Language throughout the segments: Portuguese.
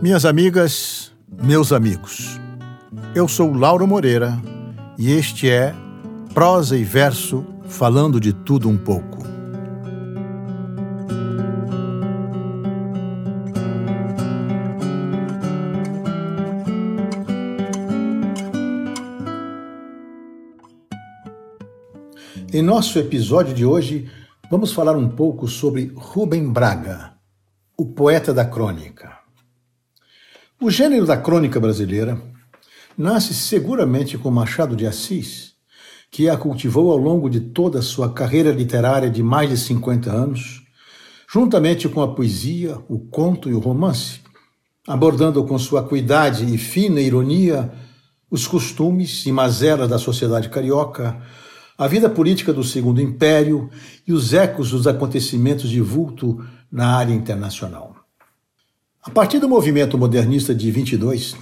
Minhas amigas, meus amigos, eu sou Lauro Moreira e este é Prosa e Verso falando de tudo um pouco. Em nosso episódio de hoje, vamos falar um pouco sobre Rubem Braga, o poeta da crônica. O gênero da crônica brasileira nasce seguramente com Machado de Assis, que a cultivou ao longo de toda a sua carreira literária de mais de 50 anos, juntamente com a poesia, o conto e o romance, abordando com sua cuidade e fina ironia os costumes e mazelas da sociedade carioca, a vida política do Segundo Império e os ecos dos acontecimentos de vulto na área internacional. A partir do movimento modernista de 22,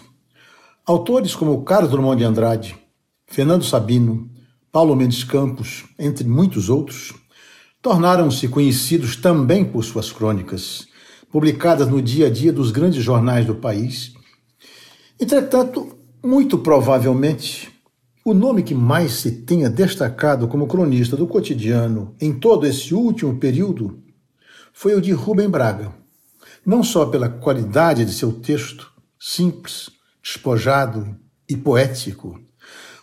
autores como Carlos Drummond de Andrade, Fernando Sabino, Paulo Mendes Campos, entre muitos outros, tornaram-se conhecidos também por suas crônicas, publicadas no dia a dia dos grandes jornais do país. Entretanto, muito provavelmente, o nome que mais se tenha destacado como cronista do cotidiano em todo esse último período foi o de Rubem Braga, não só pela qualidade de seu texto, simples, despojado e poético,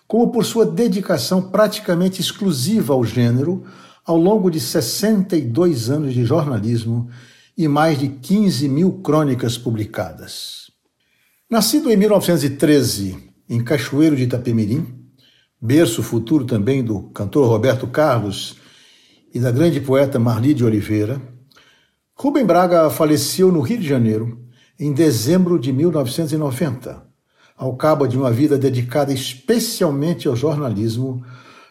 como por sua dedicação praticamente exclusiva ao gênero ao longo de 62 anos de jornalismo e mais de 15 mil crônicas publicadas. Nascido em 1913 em Cachoeiro de Itapemirim, berço futuro também do cantor Roberto Carlos e da grande poeta Marli de Oliveira, Rubem Braga faleceu no Rio de Janeiro em dezembro de 1990, ao cabo de uma vida dedicada especialmente ao jornalismo,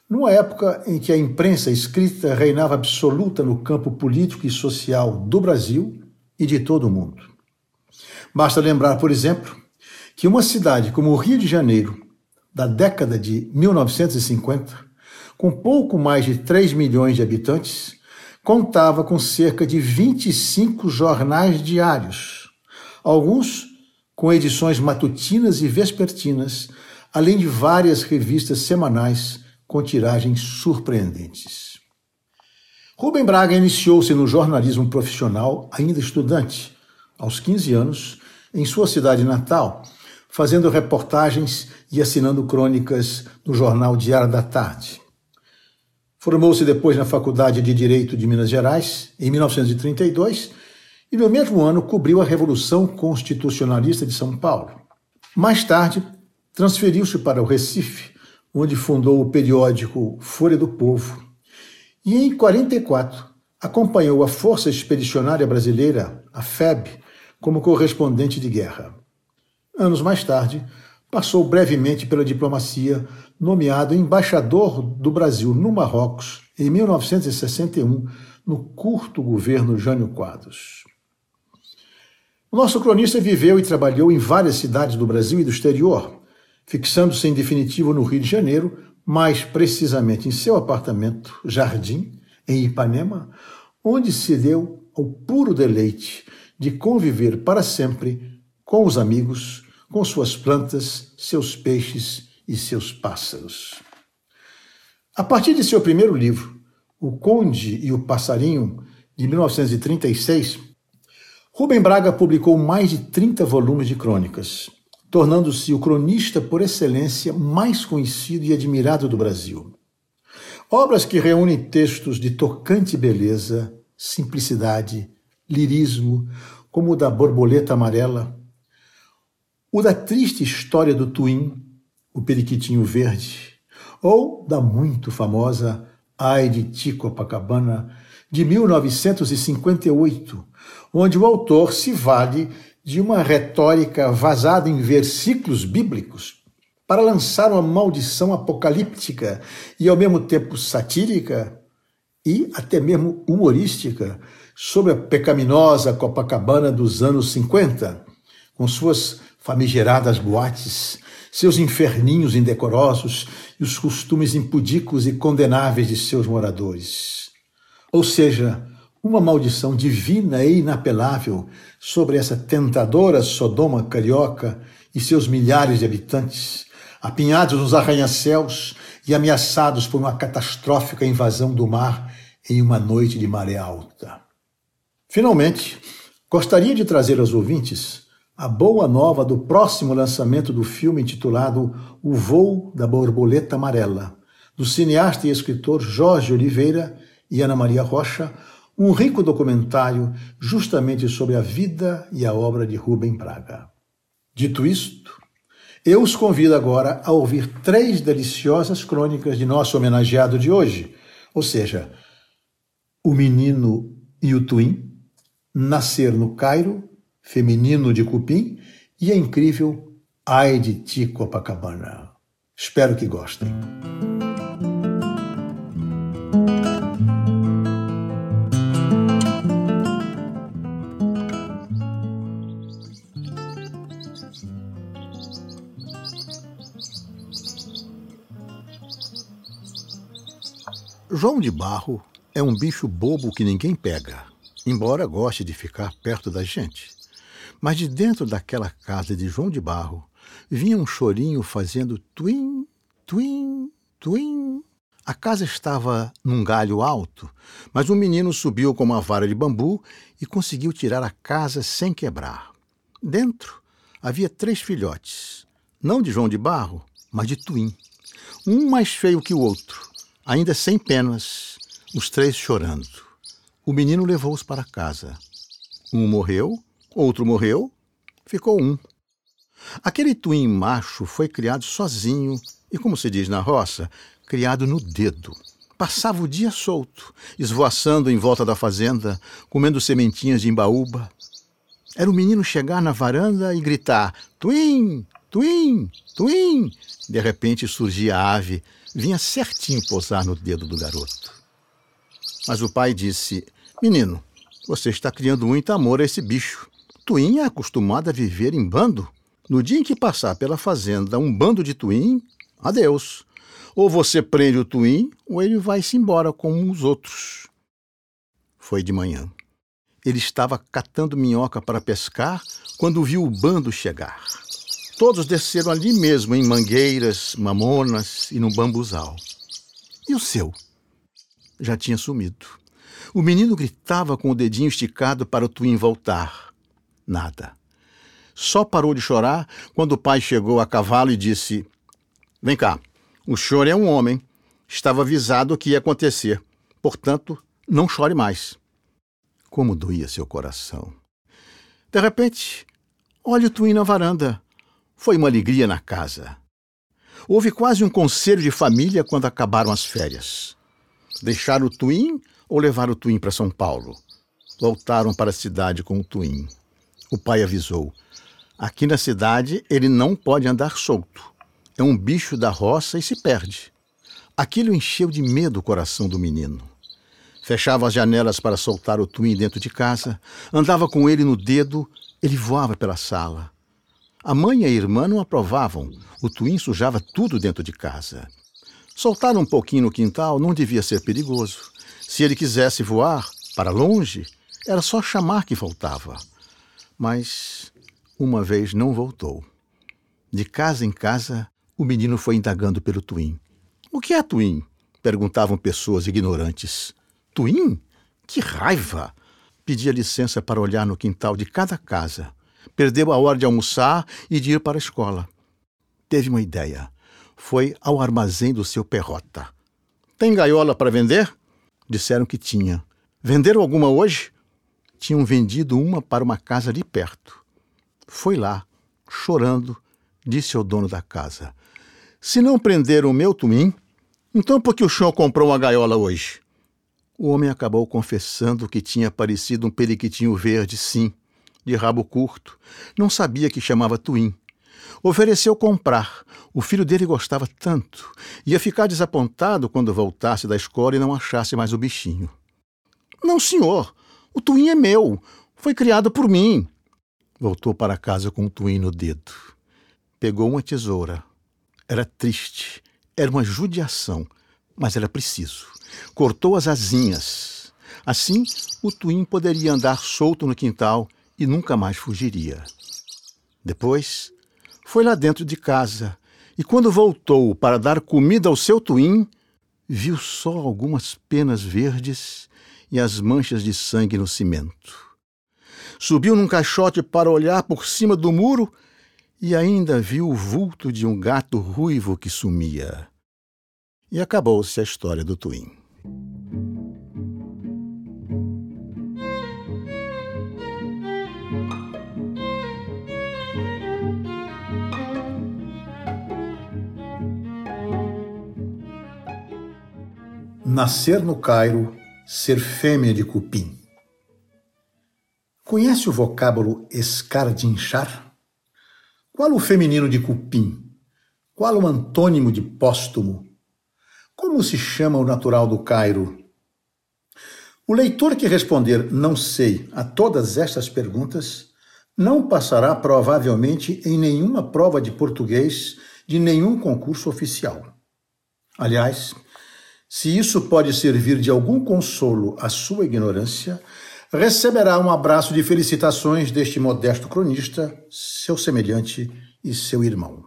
numa época em que a imprensa escrita reinava absoluta no campo político e social do Brasil e de todo o mundo. Basta lembrar, por exemplo, que uma cidade como o Rio de Janeiro da década de 1950, com pouco mais de 3 milhões de habitantes, contava com cerca de 25 jornais diários, alguns com edições matutinas e vespertinas, além de várias revistas semanais com tiragens surpreendentes. Rubem Braga iniciou-se no jornalismo profissional ainda estudante, aos 15 anos, em sua cidade natal, fazendo reportagens e assinando crônicas no jornal Diário da Tarde. Formou-se depois na Faculdade de Direito de Minas Gerais, em 1932, e no mesmo ano cobriu a Revolução Constitucionalista de São Paulo. Mais tarde, transferiu-se para o Recife, onde fundou o periódico Folha do Povo, e em 44 acompanhou a Força Expedicionária Brasileira, a FEB, como correspondente de guerra. Anos mais tarde, passou brevemente pela diplomacia, nomeado embaixador do Brasil no Marrocos em 1961, no curto governo Jânio Quadros. O nosso cronista viveu e trabalhou em várias cidades do Brasil e do exterior, fixando-se em definitivo no Rio de Janeiro, mais precisamente em seu apartamento Jardim, em Ipanema, onde se deu ao puro deleite de conviver para sempre com os amigos com suas plantas, seus peixes e seus pássaros. A partir de seu primeiro livro, O Conde e o Passarinho, de 1936, Rubem Braga publicou mais de 30 volumes de crônicas, tornando-se o cronista por excelência mais conhecido e admirado do Brasil. Obras que reúnem textos de tocante beleza, simplicidade, lirismo, como o da Borboleta Amarela, o da triste história do Twin, o periquitinho verde, ou da muito famosa Ai de Tico Copacabana, de 1958, onde o autor se vale de uma retórica vazada em versículos bíblicos para lançar uma maldição apocalíptica e ao mesmo tempo satírica e até mesmo humorística sobre a pecaminosa Copacabana dos anos 50, com suas famigeradas boates, seus inferninhos indecorosos e os costumes impudicos e condenáveis de seus moradores. Ou seja, uma maldição divina e inapelável sobre essa tentadora Sodoma carioca e seus milhares de habitantes, apinhados nos arranha-céus e ameaçados por uma catastrófica invasão do mar em uma noite de maré alta. Finalmente, gostaria de trazer aos ouvintes a boa nova do próximo lançamento do filme intitulado O Voo da Borboleta Amarela, do cineasta e escritor Jorge Oliveira e Ana Maria Rocha, um rico documentário justamente sobre a vida e a obra de Rubem Braga. Dito isto, eu os convido agora a ouvir três deliciosas crônicas de nosso homenageado de hoje, ou seja, O Menino e o Twin, Nascer no Cairo, Feminino de Cupim e a incrível Ai de Ti Copacabana. Espero que gostem. João de Barro é um bicho bobo que ninguém pega, embora goste de ficar perto da gente. Mas de dentro daquela casa de João de Barro vinha um chorinho fazendo twin, twin, twin. A casa estava num galho alto, mas um menino subiu com uma vara de bambu e conseguiu tirar a casa sem quebrar. Dentro havia três filhotes, não de João de Barro, mas de Twin. Um mais feio que o outro, ainda sem penas, os três chorando. O menino levou-os para casa. Um morreu, outro morreu, ficou um. Aquele twin macho foi criado sozinho e, como se diz na roça, criado no dedo. Passava o dia solto, esvoaçando em volta da fazenda, comendo sementinhas de embaúba. Era o menino chegar na varanda e gritar: Twin, Twin, Twin. De repente surgia a ave, vinha certinho posar no dedo do garoto. Mas o pai disse: Menino, você está criando muito amor a esse bicho. Twin é acostumado a viver em bando. No dia em que passar pela fazenda um bando de Twin, adeus. Ou você prende o Twin, ou ele vai-se embora como os outros. Foi de manhã. Ele estava catando minhoca para pescar quando viu o bando chegar. Todos desceram ali mesmo, em mangueiras, mamonas e no bambuzal. E o seu? Já tinha sumido. O menino gritava com o dedinho esticado para o Twin voltar. Nada. Só parou de chorar quando o pai chegou a cavalo e disse: Vem cá, o senhor é um homem. Estava avisado o que ia acontecer. Portanto, não chore mais. Como doía seu coração. De repente, olha o Twin na varanda. Foi uma alegria na casa. Houve quase um conselho de família quando acabaram as férias. Deixar o Twin ou levar o Twin para São Paulo? Voltaram para a cidade com o Twin. O pai avisou: aqui na cidade ele não pode andar solto. É um bicho da roça e se perde. Aquilo encheu de medo o coração do menino. Fechava as janelas para soltar o Twin dentro de casa, andava com ele no dedo, ele voava pela sala. A mãe e a irmã não aprovavam. O Twin sujava tudo dentro de casa. Soltar um pouquinho no quintal não devia ser perigoso. Se ele quisesse voar para longe, era só chamar que voltava. Mas uma vez não voltou. De casa em casa, o menino foi indagando pelo Twin. O que é Twin? perguntavam pessoas ignorantes. Twin? Que raiva! Pedia licença para olhar no quintal de cada casa. Perdeu a hora de almoçar e de ir para a escola. Teve uma ideia. Foi ao armazém do seu perrota. Tem gaiola para vender? Disseram que tinha. Venderam alguma hoje? Tinham vendido uma para uma casa ali perto. Foi lá, chorando, disse ao dono da casa: Se não prenderam o meu tumim, então por que o senhor comprou uma gaiola hoje? O homem acabou confessando que tinha aparecido um periquitinho verde, sim, de rabo curto. Não sabia que chamava Twin. Ofereceu comprar. O filho dele gostava tanto. Ia ficar desapontado quando voltasse da escola e não achasse mais o bichinho. Não, senhor. O Twin é meu. Foi criado por mim. Voltou para casa com o Twin no dedo. Pegou uma tesoura. Era triste. Era uma judiação. Mas era preciso. Cortou as asinhas Assim, o Twin poderia andar solto no quintal e nunca mais fugiria. Depois, foi lá dentro de casa e, quando voltou para dar comida ao seu Twin, viu só algumas penas verdes e as manchas de sangue no cimento. Subiu num caixote para olhar por cima do muro e ainda viu o vulto de um gato ruivo que sumia. E acabou-se a história do Twin. Nascer no Cairo, ser fêmea de cupim. Conhece o vocábulo escardinchar? Qual o feminino de cupim? Qual o antônimo de póstumo? Como se chama o natural do Cairo? O leitor que responder não sei a todas estas perguntas não passará provavelmente em nenhuma prova de português de nenhum concurso oficial. Aliás, se isso pode servir de algum consolo à sua ignorância, receberá um abraço de felicitações deste modesto cronista, seu semelhante e seu irmão.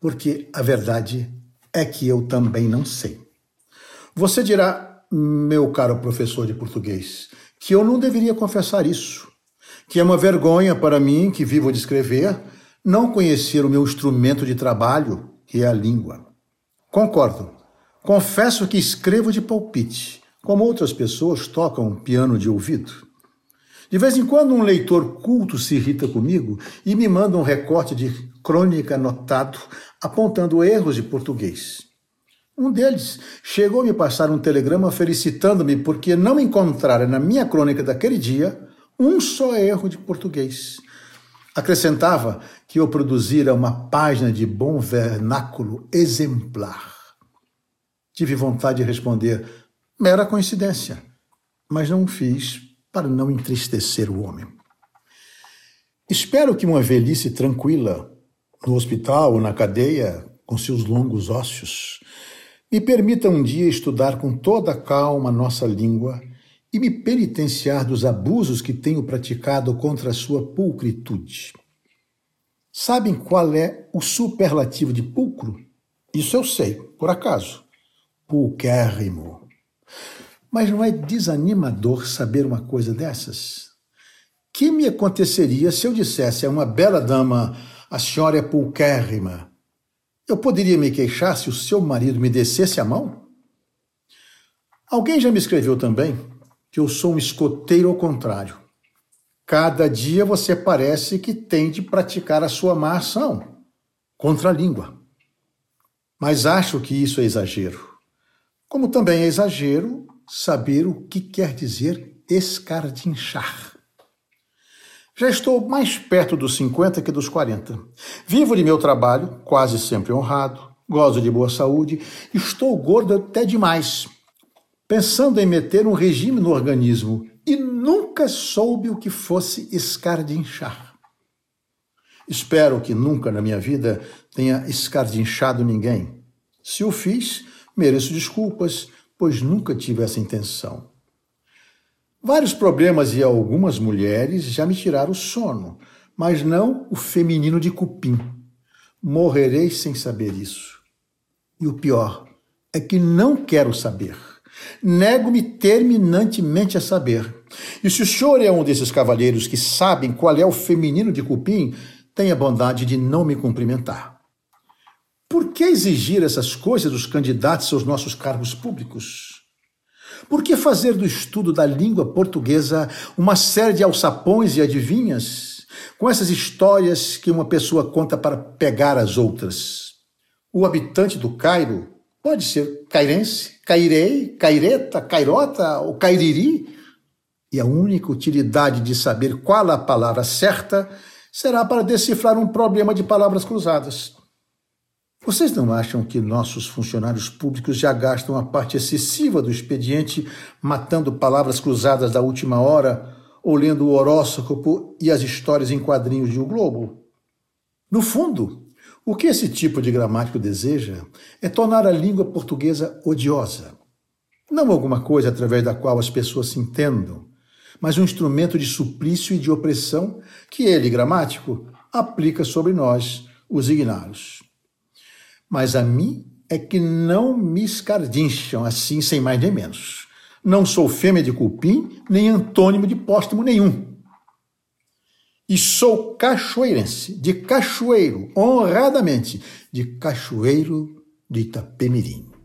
Porque a verdade é que eu também não sei. Você dirá, meu caro professor de português, que eu não deveria confessar isso, que é uma vergonha para mim, que vivo de escrever, não conhecer o meu instrumento de trabalho, que é a língua. Concordo. Confesso que escrevo de palpite, como outras pessoas tocam piano de ouvido. De vez em quando um leitor culto se irrita comigo e me manda um recorte de crônica anotado apontando erros de português. Um deles chegou a me passar um telegrama felicitando-me porque não encontrara na minha crônica daquele dia um só erro de português. Acrescentava que eu produzira uma página de bom vernáculo exemplar. Tive vontade de responder: mera coincidência, mas não o fiz para não entristecer o homem. Espero que uma velhice tranquila, no hospital ou na cadeia, com seus longos ósseos, me permita um dia estudar com toda calma nossa língua e me penitenciar dos abusos que tenho praticado contra a sua pulcritude. Sabem qual é o superlativo de pulcro? Isso eu sei, por acaso pulquérrimo. Mas não é desanimador saber uma coisa dessas? Que me aconteceria se eu dissesse a uma bela dama, a senhora é pulquérrima? Eu poderia me queixar se o seu marido me descesse a mão? Alguém já me escreveu também que eu sou um escoteiro ao contrário. Cada dia você parece que tem de praticar a sua má ação contra a língua. Mas acho que isso é exagero. Como também é exagero saber o que quer dizer escardinchar. Já estou mais perto dos 50 que dos 40. Vivo de meu trabalho, quase sempre honrado, gozo de boa saúde, estou gordo até demais, pensando em meter um regime no organismo e nunca soube o que fosse escardinchar. Espero que nunca na minha vida tenha escardinchado ninguém. Se o fiz, Mereço desculpas, pois nunca tive essa intenção. Vários problemas e algumas mulheres já me tiraram o sono, mas não o feminino de cupim. Morrerei sem saber isso. E o pior é que não quero saber. Nego-me terminantemente a saber. E se o senhor é um desses cavalheiros que sabem qual é o feminino de cupim, tenha bondade de não me cumprimentar. Por que exigir essas coisas dos candidatos aos nossos cargos públicos? Por que fazer do estudo da língua portuguesa uma série de alçapões e adivinhas, com essas histórias que uma pessoa conta para pegar as outras? O habitante do Cairo pode ser cairense, cairei, caireta, cairota ou cairiri, e a única utilidade de saber qual a palavra certa será para decifrar um problema de palavras cruzadas. Vocês não acham que nossos funcionários públicos já gastam a parte excessiva do expediente matando palavras cruzadas da última hora ou lendo o horóscopo e as histórias em quadrinhos de O Globo? No fundo, o que esse tipo de gramático deseja é tornar a língua portuguesa odiosa. Não alguma coisa através da qual as pessoas se entendam, mas um instrumento de suplício e de opressão que ele, gramático, aplica sobre nós, os ignaros. Mas a mim é que não me escardincham assim, sem mais nem menos. Não sou fêmea de cupim, nem antônimo de póstumo nenhum. E sou cachoeirense, de cachoeiro, honradamente, de cachoeiro de Itapemirim.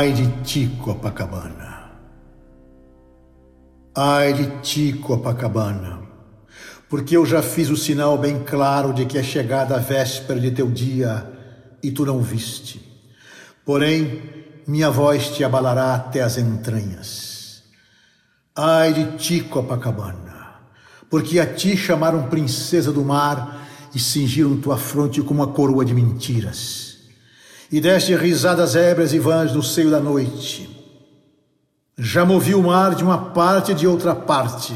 Ai de ti, Copacabana. Ai de ti, Copacabana, porque eu já fiz o sinal bem claro de que é chegada a véspera de teu dia e tu não viste. Porém, minha voz te abalará até as entranhas. Ai de ti, Copacabana, porque a ti chamaram princesa do mar e cingiram tua fronte com uma coroa de mentiras e deste risadas ébrias e vãs no seio da noite. Já movi o mar de uma parte e de outra parte,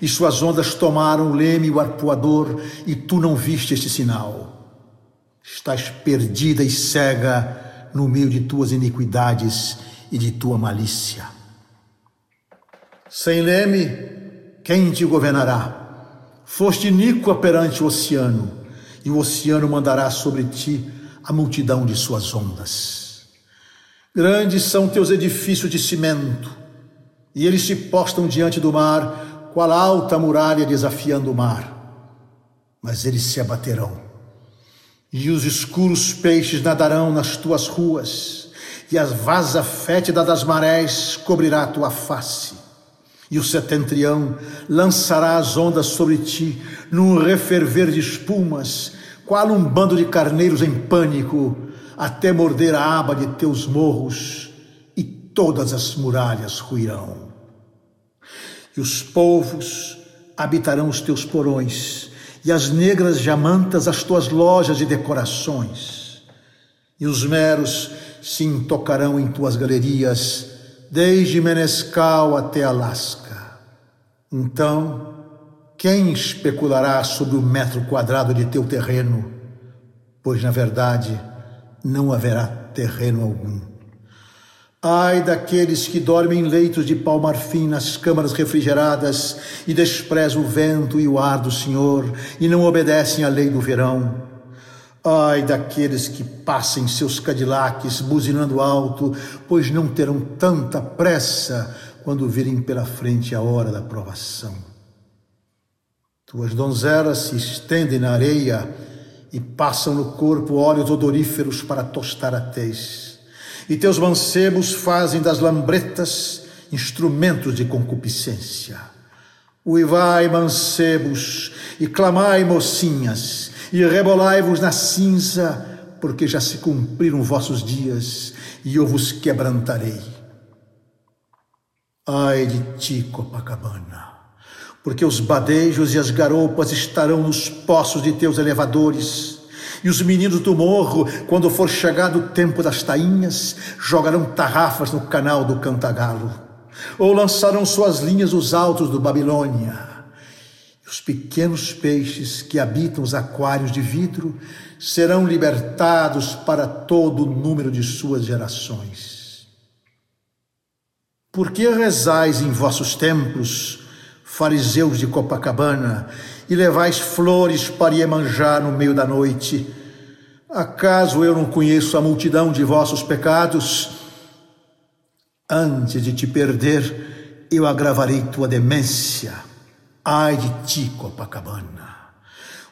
e suas ondas tomaram o leme e o arpoador, e tu não viste este sinal. Estás perdida e cega no meio de tuas iniquidades e de tua malícia. Sem leme, quem te governará? Foste iníqua perante o oceano, e o oceano mandará sobre ti a multidão de suas ondas. Grandes são teus edifícios de cimento, e eles se postam diante do mar, qual alta muralha desafiando o mar. Mas eles se abaterão, e os escuros peixes nadarão nas tuas ruas, e a vaza fétida das marés cobrirá a tua face. E o setentrião lançará as ondas sobre ti, num referver de espumas, qual um bando de carneiros em pânico, até morder a aba de teus morros, e todas as muralhas ruirão. E os povos habitarão os teus porões, e as negras jamantas as tuas lojas de decorações. E os meros se intocarão em tuas galerias, desde Menescal até Alasca. Então, quem especulará sobre o metro quadrado de teu terreno? Pois, na verdade, não haverá terreno algum. Ai daqueles que dormem em leitos de pau-marfim nas câmaras refrigeradas e desprezam o vento e o ar do Senhor e não obedecem à lei do verão. Ai daqueles que passem seus cadilaques buzinando alto, pois não terão tanta pressa quando virem pela frente a hora da provação. Tuas donzelas se estendem na areia e passam no corpo óleos odoríferos para tostar a tez. E teus mancebos fazem das lambretas instrumentos de concupiscência. Uivai, mancebos, e clamai, mocinhas, e rebolai-vos na cinza, porque já se cumpriram vossos dias, e eu vos quebrantarei. Ai de ti, Copacabana! Porque os badejos e as garopas estarão nos poços de teus elevadores. E os meninos do morro, quando for chegado o tempo das tainhas, jogarão tarrafas no canal do Cantagalo, ou lançarão suas linhas nos altos do Babilônia. E os pequenos peixes que habitam os aquários de vidro serão libertados para todo o número de suas gerações. Por que rezais em vossos templos? Fariseus de Copacabana, e levais flores para Iemanjá no meio da noite. Acaso eu não conheço a multidão de vossos pecados? Antes de te perder, eu agravarei tua demência. Ai de ti, Copacabana!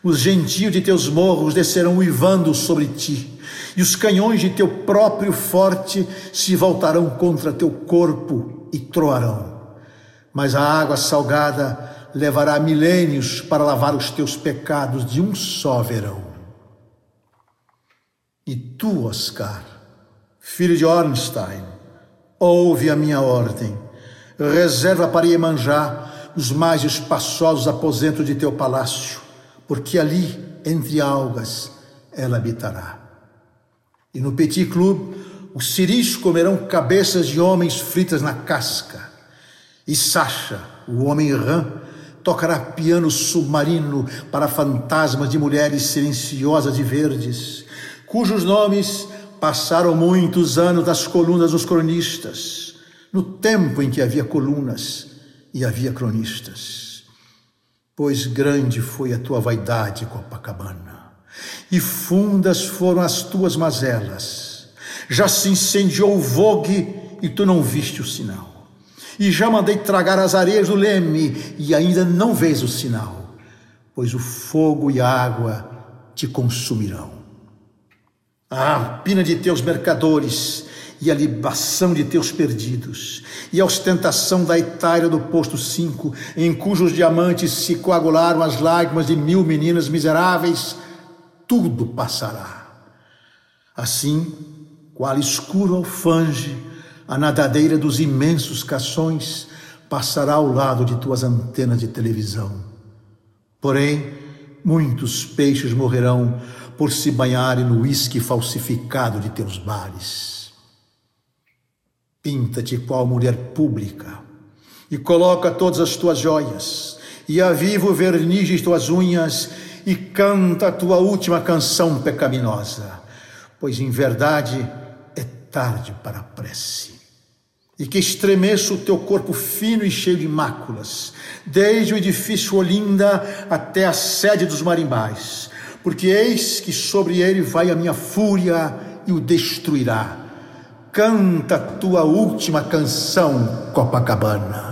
Os gentios de teus morros descerão uivando sobre ti, e os canhões de teu próprio forte se voltarão contra teu corpo e troarão mas a água salgada levará milênios para lavar os teus pecados de um só verão. E tu, Oscar, filho de Ornstein, ouve a minha ordem, reserva para Iemanjá os mais espaçosos aposentos de teu palácio, porque ali, entre algas, ela habitará. E no Petit Club, Os ciris comerão cabeças de homens fritas na casca. E Sacha, o homem rã, tocará piano submarino para fantasmas de mulheres silenciosas e verdes, cujos nomes passaram muitos anos das colunas dos cronistas, no tempo em que havia colunas e havia cronistas. Pois grande foi a tua vaidade, Copacabana, e fundas foram as tuas mazelas. Já se incendiou o vogue e tu não viste o sinal. E já mandei tragar as areias do leme, e ainda não vês o sinal, pois o fogo e a água te consumirão. A rapina de teus mercadores e a libação de teus perdidos, e a ostentação da Itália do posto 5, em cujos diamantes se coagularam as lágrimas de mil meninas miseráveis, tudo passará. Assim, qual escuro alfange, a nadadeira dos imensos cações passará ao lado de tuas antenas de televisão. Porém, muitos peixes morrerão por se banharem no uísque falsificado de teus bares. Pinta-te qual mulher pública e coloca todas as tuas joias e aviva o verniz de tuas unhas e canta a tua última canção pecaminosa, pois em verdade é tarde para a prece e que estremeça o teu corpo fino e cheio de máculas, desde o edifício Olinda até a sede dos marimbais, porque eis que sobre ele vai a minha fúria e o destruirá. Canta tua última canção, Copacabana.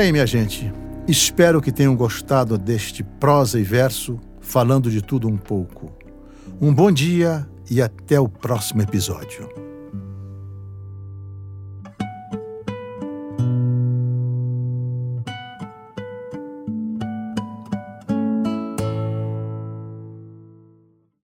Bem, minha gente, espero que tenham gostado deste prosa e verso falando de tudo um pouco. Um bom dia e até o próximo episódio.